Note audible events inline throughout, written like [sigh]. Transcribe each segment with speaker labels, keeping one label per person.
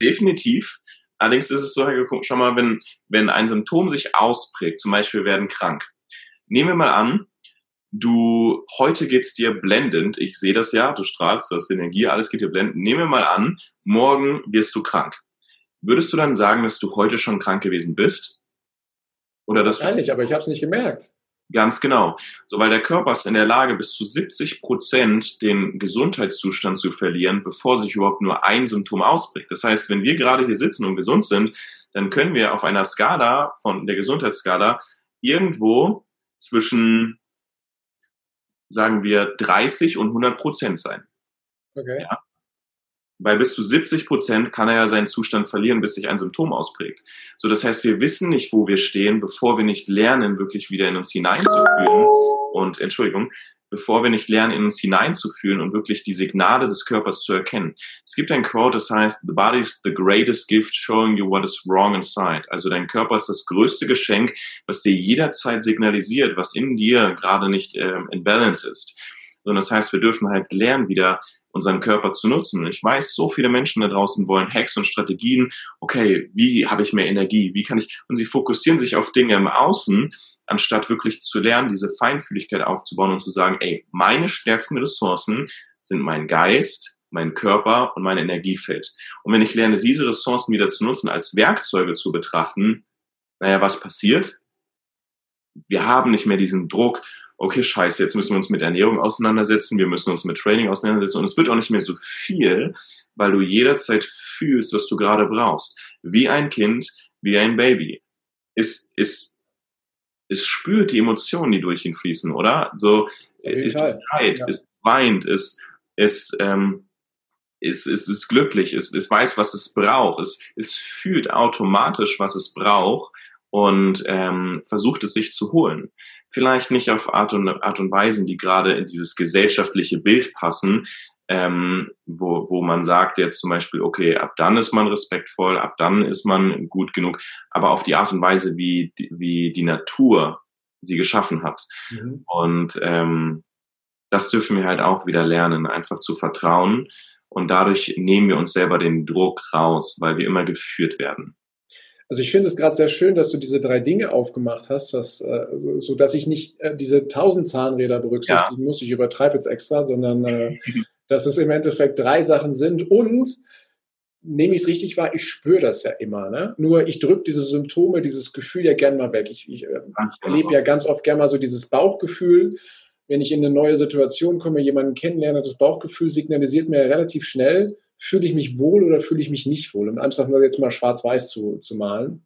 Speaker 1: definitiv. Allerdings ist es so, schau mal, wenn, wenn ein Symptom sich ausprägt, zum Beispiel werden krank. Nehmen wir mal an, du, heute geht's dir blendend, ich sehe das ja, du strahlst, du hast Energie, alles geht dir blendend. Nehmen wir mal an, morgen wirst du krank. Würdest du dann sagen, dass du heute schon krank gewesen bist?
Speaker 2: Oder dass Wahrscheinlich, aber ich habe es nicht gemerkt.
Speaker 1: Ganz genau. So, weil der Körper ist in der Lage, bis zu 70 Prozent den Gesundheitszustand zu verlieren, bevor sich überhaupt nur ein Symptom ausprägt. Das heißt, wenn wir gerade hier sitzen und gesund sind, dann können wir auf einer Skala von der Gesundheitsskala irgendwo zwischen, sagen wir, 30 und 100 Prozent sein. Okay. Ja? Weil bis zu 70 Prozent kann er ja seinen Zustand verlieren, bis sich ein Symptom ausprägt. So, das heißt, wir wissen nicht, wo wir stehen, bevor wir nicht lernen, wirklich wieder in uns hineinzufühlen und, Entschuldigung, bevor wir nicht lernen, in uns hineinzufühlen und wirklich die Signale des Körpers zu erkennen. Es gibt ein Quote, das heißt, the body is the greatest gift showing you what is wrong inside. Also dein Körper ist das größte Geschenk, was dir jederzeit signalisiert, was in dir gerade nicht ähm, in Balance ist. Und das heißt, wir dürfen halt lernen, wieder unseren Körper zu nutzen. Ich weiß, so viele Menschen da draußen wollen Hacks und Strategien. Okay, wie habe ich mehr Energie? Wie kann ich? Und sie fokussieren sich auf Dinge im Außen, anstatt wirklich zu lernen, diese Feinfühligkeit aufzubauen und zu sagen, ey, meine stärksten Ressourcen sind mein Geist, mein Körper und mein Energiefeld. Und wenn ich lerne, diese Ressourcen wieder zu nutzen, als Werkzeuge zu betrachten, naja, was passiert? Wir haben nicht mehr diesen Druck, okay, scheiße, jetzt müssen wir uns mit Ernährung auseinandersetzen, wir müssen uns mit Training auseinandersetzen und es wird auch nicht mehr so viel, weil du jederzeit fühlst, was du gerade brauchst. Wie ein Kind, wie ein Baby. Es, es, es spürt die Emotionen, die durch ihn fließen, oder? So, es schreit, ja. es weint, es, es, ähm, es, es ist glücklich, es, es weiß, was es braucht, es, es fühlt automatisch, was es braucht und ähm, versucht es sich zu holen vielleicht nicht auf Art und, Art und Weisen, die gerade in dieses gesellschaftliche Bild passen, ähm, wo, wo man sagt jetzt zum Beispiel, okay, ab dann ist man respektvoll, ab dann ist man gut genug, aber auf die Art und Weise, wie, wie die Natur sie geschaffen hat. Mhm. Und ähm, das dürfen wir halt auch wieder lernen, einfach zu vertrauen. Und dadurch nehmen wir uns selber den Druck raus, weil wir immer geführt werden.
Speaker 2: Also ich finde es gerade sehr schön, dass du diese drei Dinge aufgemacht hast, was, äh, so dass ich nicht äh, diese tausend Zahnräder berücksichtigen ja. muss. Ich übertreibe jetzt extra, sondern äh, dass es im Endeffekt drei Sachen sind und nehme ich es richtig wahr, ich spüre das ja immer. Ne? Nur ich drücke diese Symptome, dieses Gefühl ja gern mal weg. Ich, ich äh, erlebe ja ganz oft gern mal so dieses Bauchgefühl. Wenn ich in eine neue Situation komme, jemanden kennenlerne, das Bauchgefühl signalisiert mir relativ schnell, fühle ich mich wohl oder fühle ich mich nicht wohl, um einfach nur jetzt mal schwarz-weiß zu, zu malen.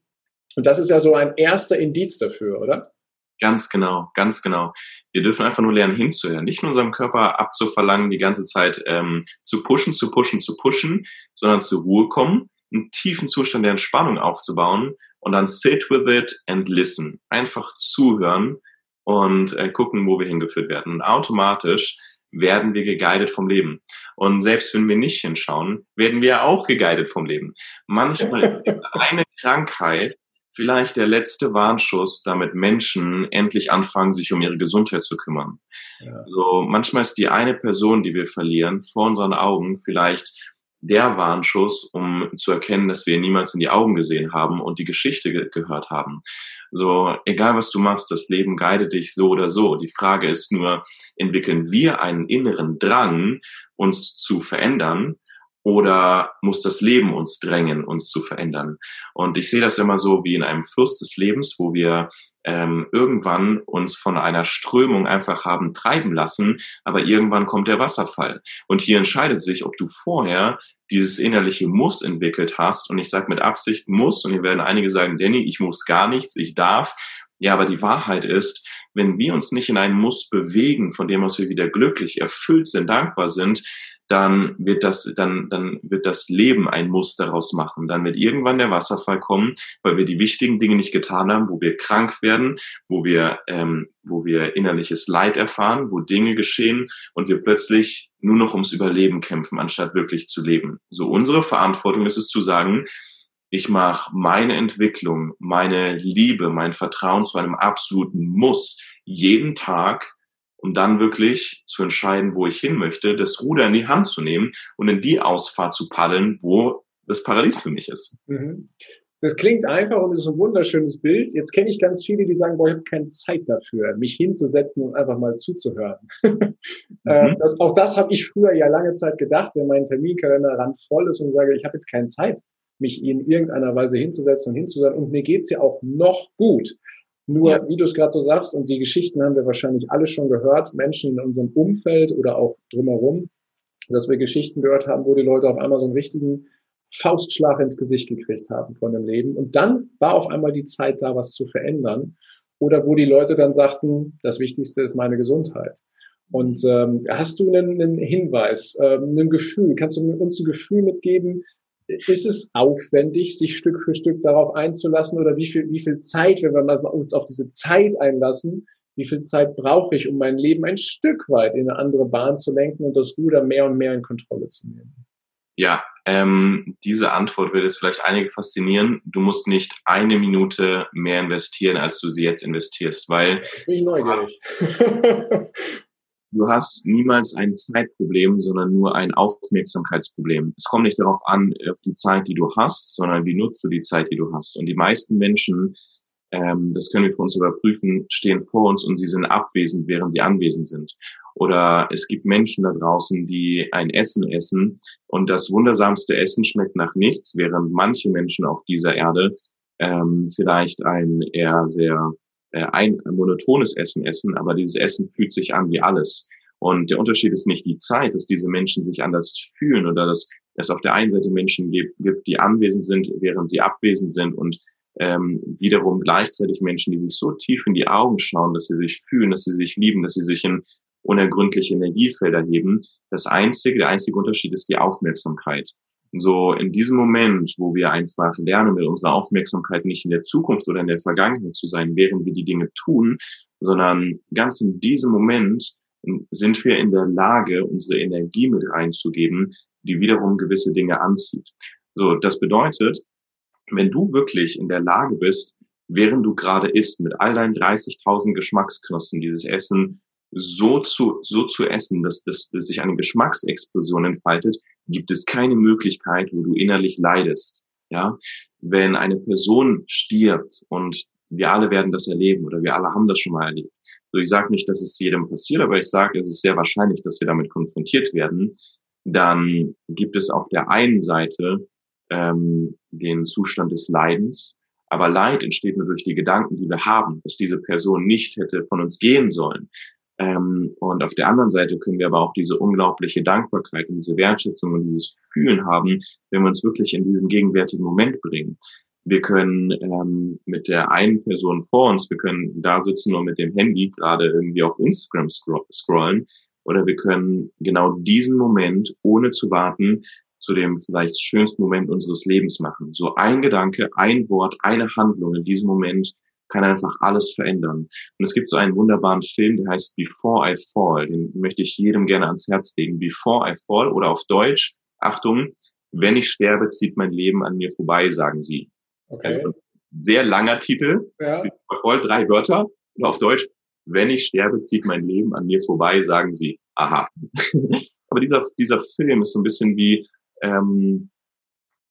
Speaker 2: Und das ist ja so ein erster Indiz dafür, oder?
Speaker 1: Ganz genau, ganz genau. Wir dürfen einfach nur lernen, hinzuhören. Nicht nur unserem Körper abzuverlangen, die ganze Zeit ähm, zu pushen, zu pushen, zu pushen, sondern zur Ruhe kommen, einen tiefen Zustand der Entspannung aufzubauen und dann sit with it and listen. Einfach zuhören und äh, gucken, wo wir hingeführt werden. Und automatisch werden wir geguidet vom Leben. Und selbst wenn wir nicht hinschauen, werden wir auch geguidet vom Leben. Manchmal [laughs] ist eine Krankheit vielleicht der letzte Warnschuss, damit Menschen endlich anfangen, sich um ihre Gesundheit zu kümmern. Ja. So, manchmal ist die eine Person, die wir verlieren, vor unseren Augen vielleicht der Warnschuss, um zu erkennen, dass wir niemals in die Augen gesehen haben und die Geschichte ge gehört haben. So, egal was du machst, das Leben guidet dich so oder so. Die Frage ist nur, entwickeln wir einen inneren Drang, uns zu verändern oder muss das Leben uns drängen, uns zu verändern? Und ich sehe das immer so wie in einem Fluss des Lebens, wo wir ähm, irgendwann uns von einer Strömung einfach haben treiben lassen, aber irgendwann kommt der Wasserfall. Und hier entscheidet sich, ob du vorher dieses innerliche Muss entwickelt hast. Und ich sage mit Absicht muss, und hier werden einige sagen, Danny, ich muss gar nichts, ich darf. Ja, aber die Wahrheit ist, wenn wir uns nicht in einen Muss bewegen, von dem aus wir wieder glücklich, erfüllt sind, dankbar sind, dann wird das, dann, dann wird das Leben ein Muss daraus machen. Dann wird irgendwann der Wasserfall kommen, weil wir die wichtigen Dinge nicht getan haben, wo wir krank werden, wo wir, ähm, wo wir innerliches Leid erfahren, wo Dinge geschehen und wir plötzlich nur noch ums Überleben kämpfen, anstatt wirklich zu leben. So unsere Verantwortung ist es zu sagen, ich mache meine Entwicklung, meine Liebe, mein Vertrauen zu einem absoluten Muss jeden Tag um dann wirklich zu entscheiden, wo ich hin möchte, das Ruder in die Hand zu nehmen und in die Ausfahrt zu paddeln, wo das Paradies für mich ist. Mhm.
Speaker 2: Das klingt einfach und ist ein wunderschönes Bild. Jetzt kenne ich ganz viele, die sagen, boah, ich habe keine Zeit dafür, mich hinzusetzen und einfach mal zuzuhören. [laughs] Äh, mhm. das, auch das habe ich früher ja lange Zeit gedacht, wenn mein Terminkalender randvoll ist und sage, ich habe jetzt keine Zeit, mich in irgendeiner Weise hinzusetzen und hinzusetzen. Und mir geht's ja auch noch gut. Nur, ja. wie du es gerade so sagst, und die Geschichten haben wir wahrscheinlich alle schon gehört, Menschen in unserem Umfeld oder auch drumherum, dass wir Geschichten gehört haben, wo die Leute auf einmal so einen richtigen Faustschlag ins Gesicht gekriegt haben von dem Leben. Und dann war auf einmal die Zeit da, was zu verändern. Oder wo die Leute dann sagten, das Wichtigste ist meine Gesundheit. Und ähm, hast du einen, einen Hinweis, ähm, ein Gefühl? Kannst du uns ein Gefühl mitgeben? Ist es aufwendig, sich Stück für Stück darauf einzulassen? Oder wie viel, wie viel Zeit, wenn wir uns auf diese Zeit einlassen, wie viel Zeit brauche ich, um mein Leben ein Stück weit in eine andere Bahn zu lenken und das Ruder mehr und mehr in Kontrolle zu nehmen?
Speaker 1: Ja, ähm, diese Antwort wird jetzt vielleicht einige faszinieren. Du musst nicht eine Minute mehr investieren, als du sie jetzt investierst, weil bin ich neugierig. Du hast, niemals ein Zeitproblem, sondern nur ein Aufmerksamkeitsproblem. Es kommt nicht darauf an, auf die Zeit, die du hast, sondern wie nutzt du die Zeit, die du hast. Und die meisten Menschen ähm, das können wir für uns überprüfen, stehen vor uns und sie sind abwesend, während sie anwesend sind. Oder es gibt Menschen da draußen, die ein Essen essen und das wundersamste Essen schmeckt nach nichts, während manche Menschen auf dieser Erde ähm, vielleicht ein eher sehr äh, ein monotones Essen essen, aber dieses Essen fühlt sich an wie alles. Und der Unterschied ist nicht die Zeit, dass diese Menschen sich anders fühlen oder dass es auf der einen Seite Menschen gibt, die anwesend sind, während sie abwesend sind und ähm, wiederum gleichzeitig Menschen, die sich so tief in die Augen schauen, dass sie sich fühlen, dass sie sich lieben, dass sie sich in unergründliche Energiefelder heben. Das einzige, der einzige Unterschied ist die Aufmerksamkeit. So in diesem Moment, wo wir einfach lernen, mit unserer Aufmerksamkeit nicht in der Zukunft oder in der Vergangenheit zu sein, während wir die Dinge tun, sondern ganz in diesem Moment sind wir in der Lage, unsere Energie mit reinzugeben, die wiederum gewisse Dinge anzieht. So, das bedeutet, wenn du wirklich in der Lage bist, während du gerade isst, mit all deinen 30.000 Geschmacksknospen dieses Essen so zu, so zu essen, dass, dass, dass sich eine Geschmacksexplosion entfaltet, gibt es keine Möglichkeit, wo du innerlich leidest. Ja, wenn eine Person stirbt und wir alle werden das erleben oder wir alle haben das schon mal erlebt. So, ich sage nicht, dass es jedem passiert, aber ich sage, es ist sehr wahrscheinlich, dass wir damit konfrontiert werden. Dann gibt es auf der einen Seite ähm, den Zustand des Leidens. Aber Leid entsteht nur durch die Gedanken, die wir haben, dass diese Person nicht hätte von uns gehen sollen. Ähm, und auf der anderen Seite können wir aber auch diese unglaubliche Dankbarkeit und diese Wertschätzung und dieses Fühlen haben, wenn wir uns wirklich in diesen gegenwärtigen Moment bringen. Wir können ähm, mit der einen Person vor uns, wir können da sitzen und mit dem Handy gerade irgendwie auf Instagram scrollen, oder wir können genau diesen Moment, ohne zu warten, zu dem vielleicht schönsten Moment unseres Lebens machen. So ein Gedanke, ein Wort, eine Handlung in diesem Moment kann einfach alles verändern. Und es gibt so einen wunderbaren Film, der heißt Before I Fall. Den möchte ich jedem gerne ans Herz legen. Before I Fall oder auf Deutsch, Achtung, wenn ich sterbe, zieht mein Leben an mir vorbei, sagen sie. Okay. Also sehr langer Titel, ja. voll drei Wörter. Und auf Deutsch, wenn ich sterbe, zieht mein Leben an mir vorbei, sagen sie. Aha. [laughs] Aber dieser, dieser Film ist so ein bisschen wie ähm,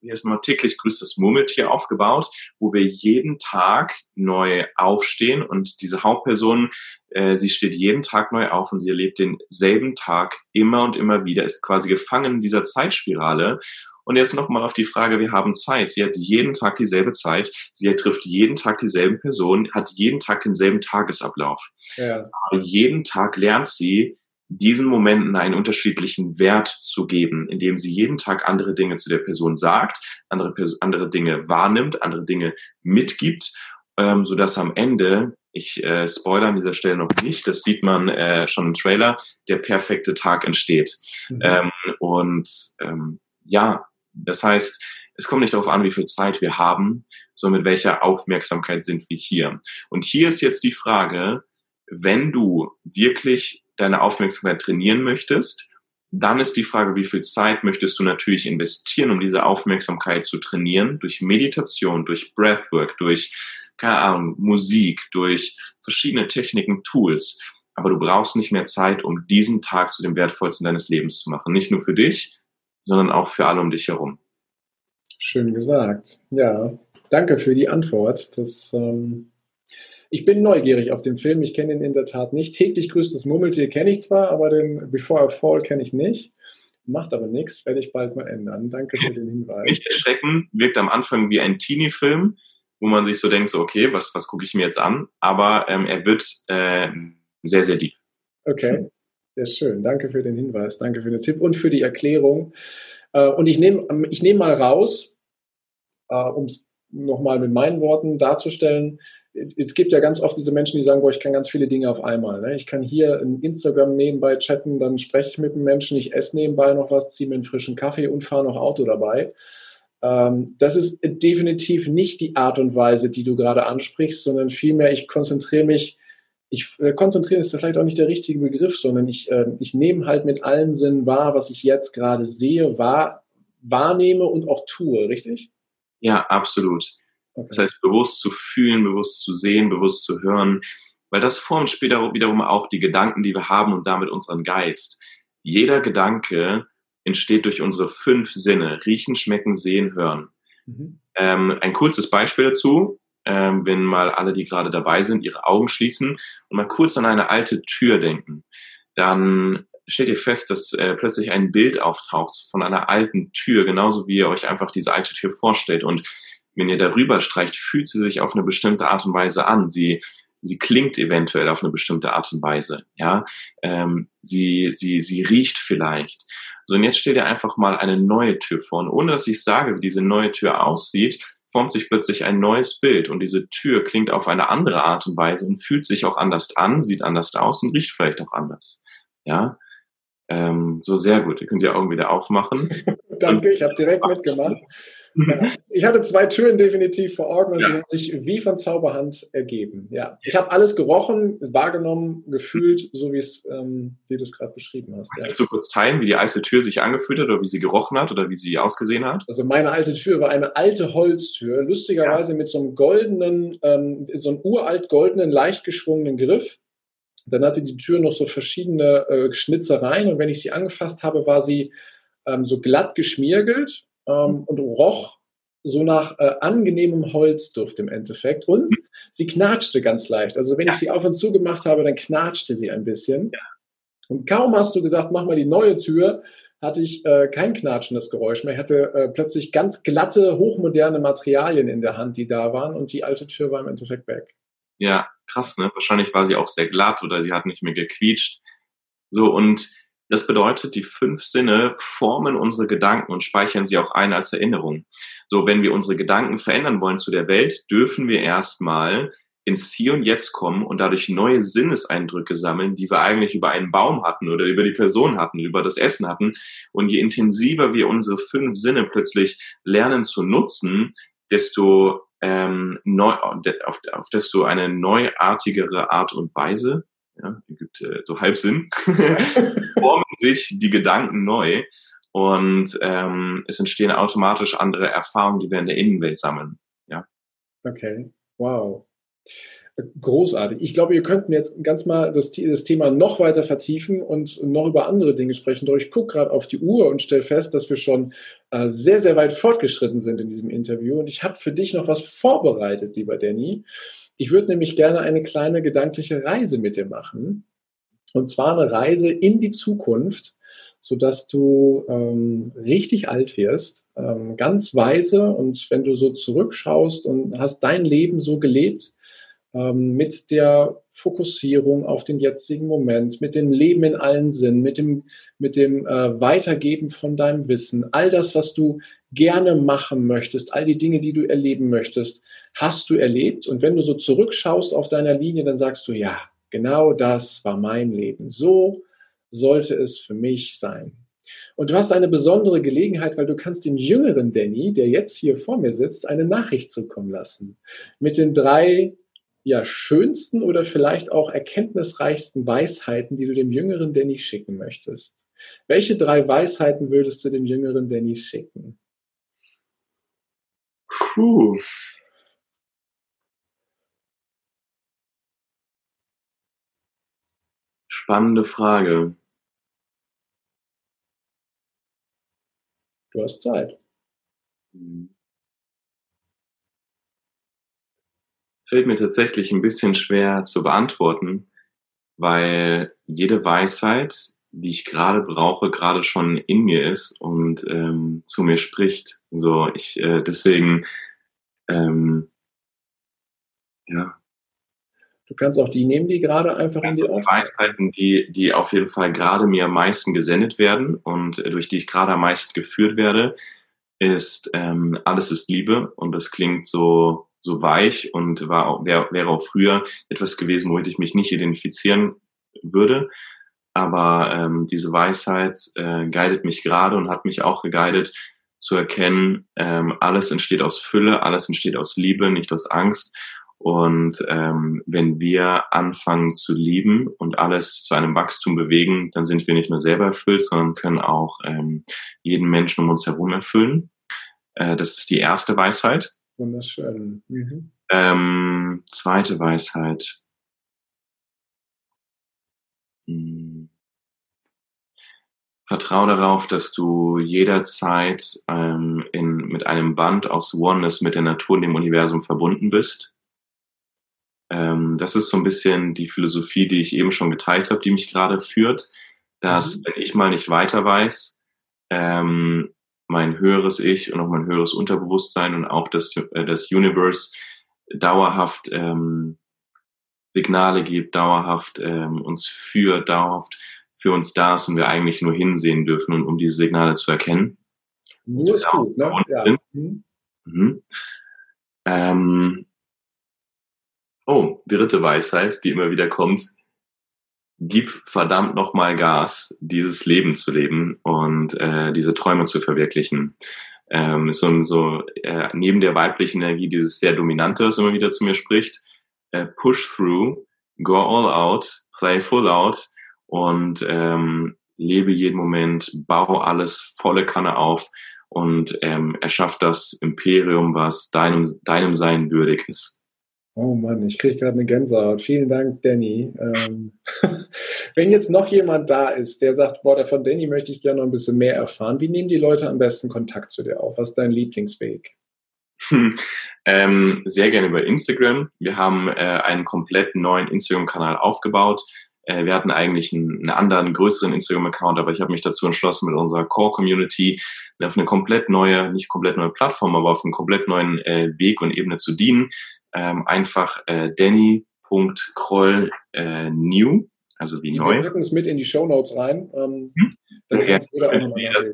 Speaker 1: hier ist mal täglich grüßt das Murmeltier aufgebaut, wo wir jeden Tag neu aufstehen und diese Hauptperson, äh, sie steht jeden Tag neu auf und sie erlebt denselben Tag immer und immer wieder, ist quasi gefangen in dieser Zeitspirale. Und jetzt nochmal auf die Frage, wir haben Zeit. Sie hat jeden Tag dieselbe Zeit, sie trifft jeden Tag dieselben Personen, hat jeden Tag denselben Tagesablauf. Ja. Aber jeden Tag lernt sie, diesen Momenten einen unterschiedlichen Wert zu geben, indem sie jeden Tag andere Dinge zu der Person sagt, andere, andere Dinge wahrnimmt, andere Dinge mitgibt, ähm, so dass am Ende, ich äh, spoilere an dieser Stelle noch nicht, das sieht man äh, schon im Trailer, der perfekte Tag entsteht. Mhm. Ähm, und ähm, ja, das heißt, es kommt nicht darauf an, wie viel Zeit wir haben, sondern mit welcher Aufmerksamkeit sind wir hier. Und hier ist jetzt die Frage, wenn du wirklich deine Aufmerksamkeit trainieren möchtest, dann ist die Frage, wie viel Zeit möchtest du natürlich investieren, um diese Aufmerksamkeit zu trainieren, durch Meditation, durch Breathwork, durch, keine Ahnung, Musik, durch verschiedene Techniken, Tools. Aber du brauchst nicht mehr Zeit, um diesen Tag zu dem wertvollsten deines Lebens zu machen. Nicht nur für dich, sondern auch für alle um dich herum.
Speaker 2: Schön gesagt. Ja, danke für die Antwort. Das, ähm, ich bin neugierig auf den Film. Ich kenne ihn in der Tat nicht. Täglich grüßt das Murmeltier kenne ich zwar, aber den Before I Fall kenne ich nicht. Macht aber nichts, werde ich bald mal ändern. Danke für den Hinweis.
Speaker 1: Nicht erschrecken, wirkt am Anfang wie ein Teenie-Film, wo man sich so denkt, so okay, was, was gucke ich mir jetzt an? Aber ähm, er wird äh, sehr, sehr deep.
Speaker 2: Okay, sehr schön. Danke für den Hinweis, danke für den Tipp und für die Erklärung. Äh, und ich nehme ich nehm mal raus, äh, um es nochmal mit meinen Worten darzustellen, es gibt ja ganz oft diese Menschen, die sagen, boah, ich kann ganz viele Dinge auf einmal. Ne? Ich kann hier in Instagram nebenbei chatten, dann spreche ich mit einem Menschen, ich esse nebenbei noch was, ziehe mir einen frischen Kaffee und fahre noch Auto dabei. Ähm, das ist definitiv nicht die Art und Weise, die du gerade ansprichst, sondern vielmehr, ich konzentriere mich, ich äh, konzentriere ist vielleicht auch nicht der richtige Begriff, sondern ich, äh, ich nehme halt mit allen Sinnen wahr, was ich jetzt gerade sehe, wahr, wahrnehme und auch tue, richtig?
Speaker 1: Ja, absolut. Okay. Das heißt, bewusst zu fühlen, bewusst zu sehen, bewusst zu hören, weil das formt später wiederum auch die Gedanken, die wir haben und damit unseren Geist. Jeder Gedanke entsteht durch unsere fünf Sinne, riechen, schmecken, sehen, hören. Mhm. Ähm, ein kurzes Beispiel dazu, ähm, wenn mal alle, die gerade dabei sind, ihre Augen schließen und mal kurz an eine alte Tür denken, dann stellt ihr fest, dass äh, plötzlich ein Bild auftaucht von einer alten Tür, genauso wie ihr euch einfach diese alte Tür vorstellt. Und wenn ihr darüber streicht, fühlt sie sich auf eine bestimmte Art und Weise an. Sie, sie klingt eventuell auf eine bestimmte Art und Weise. Ja, ähm, sie, sie, sie riecht vielleicht. So, und jetzt stellt ihr einfach mal eine neue Tür vor. Und ohne dass ich sage, wie diese neue Tür aussieht, formt sich plötzlich ein neues Bild. Und diese Tür klingt auf eine andere Art und Weise und fühlt sich auch anders an, sieht anders aus und riecht vielleicht auch anders. Ja, ähm, so sehr gut. Ihr könnt die Augen wieder aufmachen. [laughs]
Speaker 2: Danke, ich habe direkt mitgemacht. Ich hatte zwei Türen definitiv vor Augen und ja. sie haben sich wie von Zauberhand ergeben. Ja, ich habe alles gerochen, wahrgenommen, gefühlt, so wie es, ähm, wie du es gerade beschrieben hast.
Speaker 1: Ja. Kannst du kurz teilen, wie die alte Tür sich angefühlt hat oder wie sie gerochen hat oder wie sie ausgesehen hat?
Speaker 2: Also meine alte Tür war eine alte Holztür, lustigerweise ja. mit so einem goldenen, ähm, so einem uralt goldenen, leicht geschwungenen Griff. Dann hatte die Tür noch so verschiedene äh, Schnitzereien und wenn ich sie angefasst habe, war sie ähm, so glatt geschmiergelt ähm, und roch so nach äh, angenehmem Holzduft im Endeffekt. Und sie knatschte ganz leicht. Also wenn ja. ich sie auf und zu gemacht habe, dann knatschte sie ein bisschen. Ja. Und kaum hast du gesagt, mach mal die neue Tür, hatte ich äh, kein knatschendes Geräusch mehr. Ich hatte äh, plötzlich ganz glatte, hochmoderne Materialien in der Hand, die da waren. Und die alte Tür war im Endeffekt weg.
Speaker 1: Ja, krass, ne? Wahrscheinlich war sie auch sehr glatt oder sie hat nicht mehr gequietscht. So, und das bedeutet, die fünf Sinne formen unsere Gedanken und speichern sie auch ein als Erinnerung. So, wenn wir unsere Gedanken verändern wollen zu der Welt, dürfen wir erstmal ins Hier und Jetzt kommen und dadurch neue Sinneseindrücke sammeln, die wir eigentlich über einen Baum hatten oder über die Person hatten, über das Essen hatten. Und je intensiver wir unsere fünf Sinne plötzlich lernen zu nutzen, desto ähm, neu, auf, auf desto eine neuartigere Art und Weise ja, gibt äh, so Halbsinn, [laughs] formen sich die Gedanken neu und ähm, es entstehen automatisch andere Erfahrungen, die wir in der Innenwelt sammeln. Ja.
Speaker 2: Okay, wow. Großartig. Ich glaube, wir könnten jetzt ganz mal das, das, Thema noch weiter vertiefen und noch über andere Dinge sprechen. Doch ich gucke gerade auf die Uhr und stelle fest, dass wir schon äh, sehr, sehr weit fortgeschritten sind in diesem Interview. Und ich habe für dich noch was vorbereitet, lieber Danny. Ich würde nämlich gerne eine kleine gedankliche Reise mit dir machen. Und zwar eine Reise in die Zukunft, sodass du ähm, richtig alt wirst, ähm, ganz weise. Und wenn du so zurückschaust und hast dein Leben so gelebt, mit der Fokussierung auf den jetzigen Moment, mit dem Leben in allen Sinnen, mit dem, mit dem äh, Weitergeben von deinem Wissen, all das, was du gerne machen möchtest, all die Dinge, die du erleben möchtest, hast du erlebt. Und wenn du so zurückschaust auf deiner Linie, dann sagst du, ja, genau das war mein Leben. So sollte es für mich sein. Und du hast eine besondere Gelegenheit, weil du kannst dem jüngeren Danny, der jetzt hier vor mir sitzt, eine Nachricht zukommen lassen. Mit den drei ja, schönsten oder vielleicht auch erkenntnisreichsten Weisheiten, die du dem jüngeren Danny schicken möchtest. Welche drei Weisheiten würdest du dem jüngeren Danny schicken?
Speaker 1: Puh. Spannende Frage.
Speaker 2: Du hast Zeit.
Speaker 1: Mhm. Fällt mir tatsächlich ein bisschen schwer zu beantworten, weil jede Weisheit, die ich gerade brauche, gerade schon in mir ist und ähm, zu mir spricht. So, ich äh, deswegen ähm, ja.
Speaker 2: Du kannst auch die nehmen, die gerade einfach in dir
Speaker 1: auf. Weisheiten, die, die auf jeden Fall gerade mir am meisten gesendet werden und äh, durch die ich gerade am meisten geführt werde, ist ähm, alles ist Liebe und das klingt so so weich und war wäre wäre auch früher etwas gewesen, womit ich mich nicht identifizieren würde. Aber ähm, diese Weisheit äh, guidet mich gerade und hat mich auch geguidet zu erkennen, ähm, alles entsteht aus Fülle, alles entsteht aus Liebe, nicht aus Angst. Und ähm, wenn wir anfangen zu lieben und alles zu einem Wachstum bewegen, dann sind wir nicht nur selber erfüllt, sondern können auch ähm, jeden Menschen um uns herum erfüllen. Äh, das ist die erste Weisheit.
Speaker 2: Wunderschön. Mhm.
Speaker 1: Ähm, zweite Weisheit. Hm. Vertrau darauf, dass du jederzeit ähm, in, mit einem Band aus Oneness mit der Natur und dem Universum verbunden bist ähm, das ist so ein bisschen die Philosophie, die ich eben schon geteilt habe, die mich gerade führt, dass mhm. wenn ich mal nicht weiter weiß, ähm, mein höheres Ich und auch mein höheres Unterbewusstsein und auch das, äh, das Universe dauerhaft ähm, Signale gibt, dauerhaft ähm, uns führt, dauerhaft für uns da ist und wir eigentlich nur hinsehen dürfen, und, um diese Signale zu erkennen.
Speaker 2: Nur ist gut, ne? Ja. Mhm.
Speaker 1: Mhm. Ähm, Oh, dritte Weisheit, die immer wieder kommt. Gib verdammt nochmal Gas, dieses Leben zu leben und äh, diese Träume zu verwirklichen. Ähm, so, so äh, neben der weiblichen Energie dieses sehr dominante, was immer wieder zu mir spricht, äh, push through, go all out, play full out und ähm, lebe jeden Moment, baue alles volle Kanne auf und ähm, erschaff das Imperium, was deinem, deinem Sein würdig ist.
Speaker 2: Oh Mann, ich kriege gerade eine Gänsehaut. Vielen Dank, Danny. Ähm, [laughs] wenn jetzt noch jemand da ist, der sagt, boah, von Danny möchte ich gerne noch ein bisschen mehr erfahren, wie nehmen die Leute am besten Kontakt zu dir auf? Was ist dein Lieblingsweg?
Speaker 1: Hm, ähm, sehr gerne über Instagram. Wir haben äh, einen komplett neuen Instagram-Kanal aufgebaut. Äh, wir hatten eigentlich einen, einen anderen, größeren Instagram-Account, aber ich habe mich dazu entschlossen, mit unserer Core-Community auf eine komplett neue, nicht komplett neue Plattform, aber auf einen komplett neuen äh, Weg und Ebene zu dienen ähm, einfach äh, danny.kroll äh, also wie neu.
Speaker 2: Wir packen es mit in die Show Notes rein. Ähm,
Speaker 1: mhm. Sehr gerne.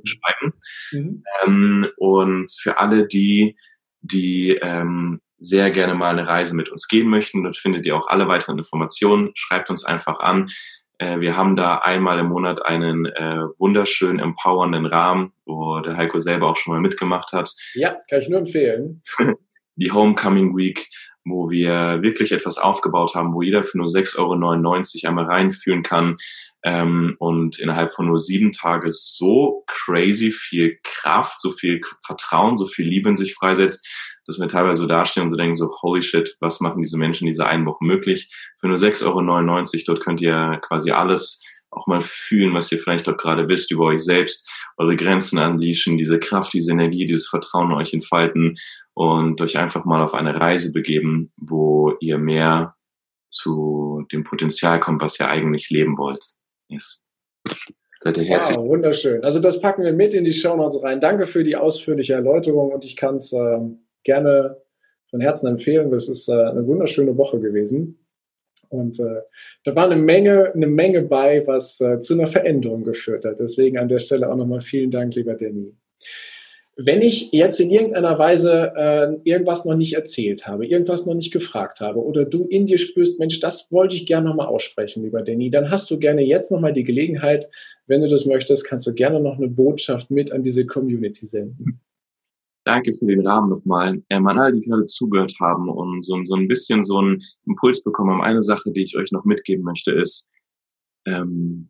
Speaker 1: schreiben. Mhm. Ähm, und für alle, die, die ähm, sehr gerne mal eine Reise mit uns gehen möchten, dort findet ihr auch alle weiteren Informationen. Schreibt uns einfach an. Äh, wir haben da einmal im Monat einen äh, wunderschönen, empowernden Rahmen, wo der Heiko selber auch schon mal mitgemacht hat.
Speaker 2: Ja, kann ich nur empfehlen. [laughs]
Speaker 1: die Homecoming Week, wo wir wirklich etwas aufgebaut haben, wo jeder für nur 6,99 Euro einmal reinführen kann ähm, und innerhalb von nur sieben Tagen so crazy viel Kraft, so viel Vertrauen, so viel Liebe in sich freisetzt, dass wir teilweise so dastehen und so denken, so holy shit, was machen diese Menschen in dieser einen Woche möglich? Für nur 6,99 Euro, dort könnt ihr quasi alles auch mal fühlen, was ihr vielleicht auch gerade wisst über euch selbst, eure Grenzen anlieschen, diese Kraft, diese Energie, dieses Vertrauen euch entfalten und euch einfach mal auf eine Reise begeben, wo ihr mehr zu dem Potenzial kommt, was ihr eigentlich leben wollt. Yes.
Speaker 2: Seid ihr herzlich. Wow, wunderschön. Also das packen wir mit in die Show Notes rein. Danke für die ausführliche Erläuterung und ich kann es äh, gerne von Herzen empfehlen. Das ist äh, eine wunderschöne Woche gewesen. Und äh, da war eine Menge, eine Menge bei, was äh, zu einer Veränderung geführt hat. Deswegen an der Stelle auch nochmal vielen Dank, lieber Danny. Wenn ich jetzt in irgendeiner Weise äh, irgendwas noch nicht erzählt habe, irgendwas noch nicht gefragt habe oder du in dir spürst, Mensch, das wollte ich gerne nochmal aussprechen, lieber Danny, dann hast du gerne jetzt nochmal die Gelegenheit, wenn du das möchtest, kannst du gerne noch eine Botschaft mit an diese Community senden.
Speaker 1: Danke für den Rahmen nochmal. Ähm, an alle, die gerade zugehört haben und so, so ein bisschen so einen Impuls bekommen haben. Eine Sache, die ich euch noch mitgeben möchte, ist, ähm,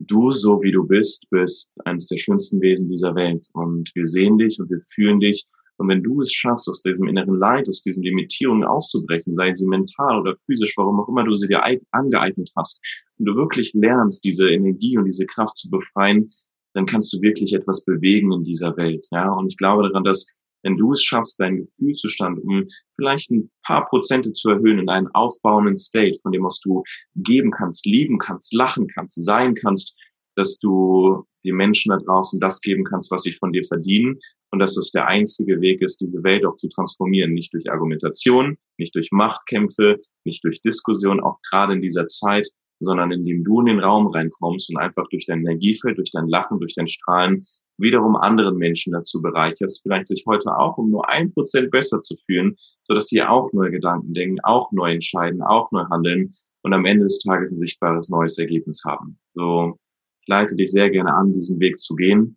Speaker 1: du, so wie du bist, bist eines der schönsten Wesen dieser Welt. Und wir sehen dich und wir fühlen dich. Und wenn du es schaffst, aus diesem inneren Leid, aus diesen Limitierungen auszubrechen, sei sie mental oder physisch, warum auch immer du sie dir angeeignet hast, und du wirklich lernst, diese Energie und diese Kraft zu befreien, dann kannst du wirklich etwas bewegen in dieser Welt. Ja, und ich glaube daran, dass wenn du es schaffst, deinen Gefühlzustand um vielleicht ein paar Prozente zu erhöhen in einen aufbauenden State, von dem aus du geben kannst, lieben kannst, lachen kannst, sein kannst, dass du den Menschen da draußen das geben kannst, was sie von dir verdienen und dass es der einzige Weg ist, diese Welt auch zu transformieren, nicht durch Argumentation, nicht durch Machtkämpfe, nicht durch Diskussion, auch gerade in dieser Zeit, sondern indem du in den Raum reinkommst und einfach durch dein Energiefeld, durch dein Lachen, durch dein Strahlen wiederum anderen Menschen dazu bereicherst, vielleicht sich heute auch um nur ein Prozent besser zu fühlen, so dass sie auch neue Gedanken denken, auch neu entscheiden, auch neu handeln und am Ende des Tages ein sichtbares neues Ergebnis haben. So, ich leite dich sehr gerne an, diesen Weg zu gehen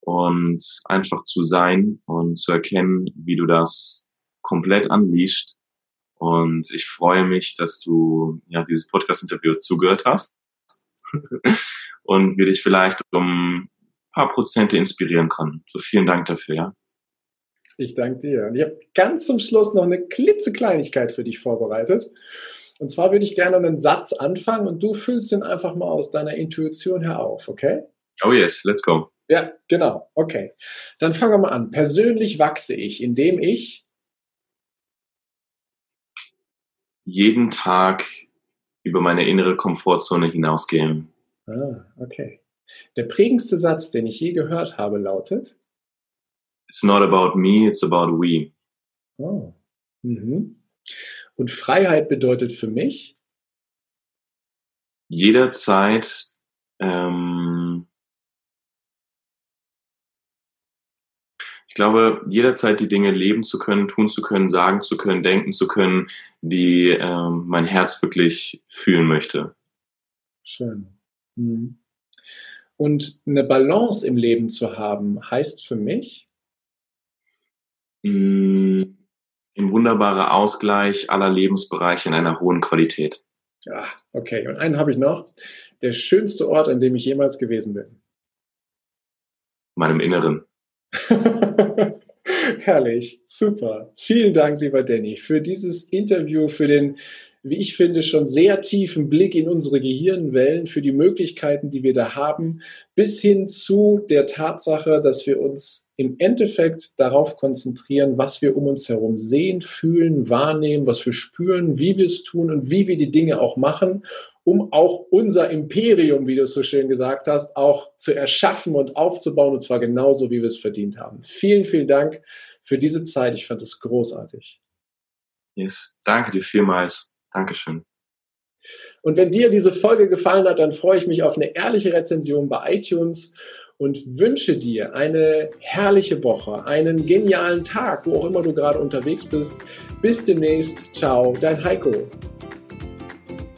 Speaker 1: und einfach zu sein und zu erkennen, wie du das komplett anliest. Und ich freue mich, dass du ja dieses Podcast-Interview zugehört hast [laughs] und wir dich vielleicht um paar Prozente inspirieren kann. So vielen Dank dafür, ja.
Speaker 2: Ich danke dir. Und ich habe ganz zum Schluss noch eine klitzekleinigkeit für dich vorbereitet. Und zwar würde ich gerne einen Satz anfangen und du füllst den einfach mal aus deiner Intuition her auf, okay?
Speaker 1: Oh yes, let's go.
Speaker 2: Ja, genau. Okay. Dann fangen wir mal an. Persönlich wachse ich, indem ich
Speaker 1: jeden Tag über meine innere Komfortzone hinausgehe.
Speaker 2: Ah, okay. Der prägendste Satz, den ich je gehört habe, lautet:
Speaker 1: It's not about me, it's about we.
Speaker 2: Oh. Mhm. Und Freiheit bedeutet für mich?
Speaker 1: Jederzeit ähm, ich glaube, jederzeit die Dinge leben zu können, tun zu können, sagen zu können, denken zu können, die ähm, mein Herz wirklich fühlen möchte.
Speaker 2: Schön. Mhm. Und eine Balance im Leben zu haben, heißt für mich?
Speaker 1: Mm, ein wunderbarer Ausgleich aller Lebensbereiche in einer hohen Qualität.
Speaker 2: Ja, okay. Und einen habe ich noch. Der schönste Ort, an dem ich jemals gewesen bin.
Speaker 1: Meinem Inneren. [laughs]
Speaker 2: Herrlich, super. Vielen Dank, lieber Danny, für dieses Interview, für den wie ich finde, schon sehr tiefen Blick in unsere Gehirnwellen für die Möglichkeiten, die wir da haben, bis hin zu der Tatsache, dass wir uns im Endeffekt darauf konzentrieren, was wir um uns herum sehen, fühlen, wahrnehmen, was wir spüren, wie wir es tun und wie wir die Dinge auch machen, um auch unser Imperium, wie du es so schön gesagt hast, auch zu erschaffen und aufzubauen, und zwar genauso, wie wir es verdient haben. Vielen, vielen Dank für diese Zeit. Ich fand es großartig.
Speaker 1: Yes, danke dir vielmals. Dankeschön.
Speaker 2: Und wenn dir diese Folge gefallen hat, dann freue ich mich auf eine ehrliche Rezension bei iTunes und wünsche dir eine herrliche Woche, einen genialen Tag, wo auch immer du gerade unterwegs bist. Bis demnächst. Ciao, dein Heiko.